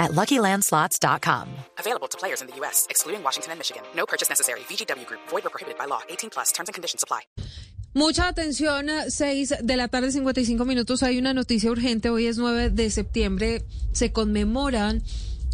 at LuckyLandSlots.com. Available to players in the U.S., excluding Washington and Michigan. No purchase necessary. VGW Group. Void or prohibited by law. 18 plus. Terms and conditions apply. Mucha atención, 6 de la tarde, 55 minutos. Hay una noticia urgente. Hoy es 9 de septiembre. Se conmemoran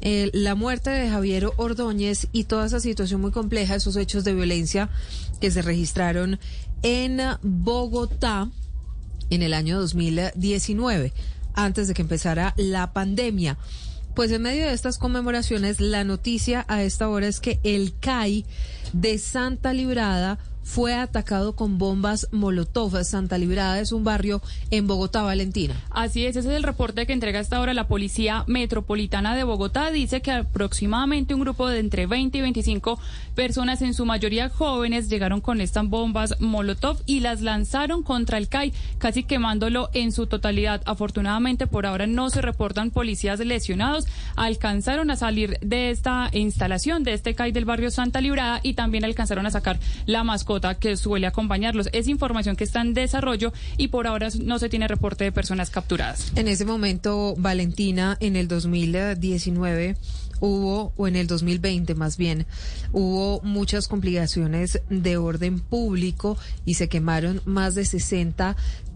eh, la muerte de Javier Ordóñez y toda esa situación muy compleja, esos hechos de violencia que se registraron en Bogotá en el año 2019, antes de que empezara la pandemia. Pues en medio de estas conmemoraciones, la noticia a esta hora es que el CAI de Santa Librada fue atacado con bombas Molotov. Santa Librada es un barrio en Bogotá, Valentina. Así es, ese es el reporte que entrega hasta ahora la Policía Metropolitana de Bogotá. Dice que aproximadamente un grupo de entre 20 y 25 personas, en su mayoría jóvenes, llegaron con estas bombas Molotov y las lanzaron contra el CAI, casi quemándolo en su totalidad. Afortunadamente, por ahora no se reportan policías lesionados. Alcanzaron a salir de esta instalación, de este CAI del barrio Santa Librada y también alcanzaron a sacar la mascota que suele acompañarlos. Es información que está en desarrollo y por ahora no se tiene reporte de personas capturadas. En ese momento, Valentina, en el 2019 hubo, o en el 2020 más bien, hubo muchas complicaciones de orden público y se quemaron más de 60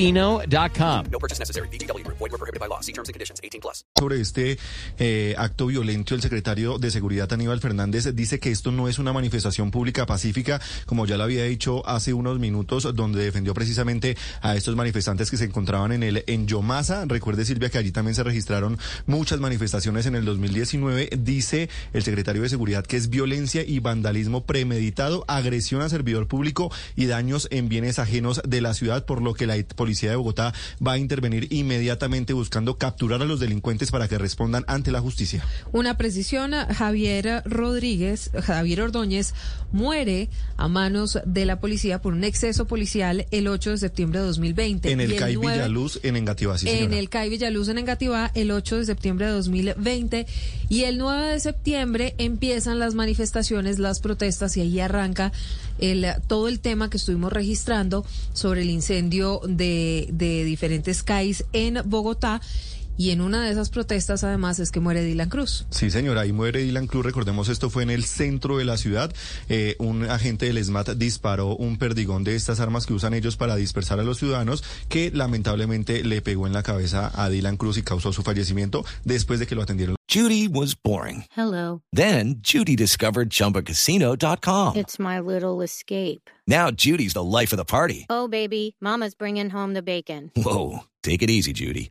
ChumbaCasino.com. No purchase necessary. BGW. Void were prohibited by law. See terms and conditions. 18 plus. Sobre este eh, acto violento, el secretario de Seguridad Aníbal Fernández dice que esto no es una manifestación pública pacífica, como ya lo había dicho hace unos minutos, donde defendió precisamente a estos manifestantes que se encontraban en el en Yomasa. Recuerde Silvia que allí también se registraron muchas manifestaciones en el 2019. Dice el secretario de Seguridad que es violencia y vandalismo premeditado, agresión a servidor público y daños en bienes ajenos de la ciudad, por lo que la policía de Bogotá va a intervenir inmediatamente buscando capturar a los delincuentes para que respondan ante la justicia. Una precisión, Javier Rodríguez, Javier Ordóñez, muere a manos de la policía por un exceso policial el 8 de septiembre de 2020. En el, CAI Villaluz, en Engativá, sí, En el CAI Villaluz, en Engativá, el 8 de septiembre de 2020. Y el 9 de septiembre empiezan las manifestaciones las protestas y ahí arranca el, todo el tema que estuvimos registrando sobre el incendio de, de diferentes CAIs en Bogotá. Y en una de esas protestas, además, es que muere Dylan Cruz. Sí, señora, ahí muere Dylan Cruz. Recordemos, esto fue en el centro de la ciudad. Eh, un agente del SMAT disparó un perdigón de estas armas que usan ellos para dispersar a los ciudadanos, que lamentablemente le pegó en la cabeza a Dylan Cruz y causó su fallecimiento después de que lo atendieron. Judy was boring. Hello. Then, Judy discovered chumbacasino.com. It's my little escape. Now, Judy's the life of the party. Oh, baby, Mama's bringing home the bacon. Whoa. Take it easy, Judy.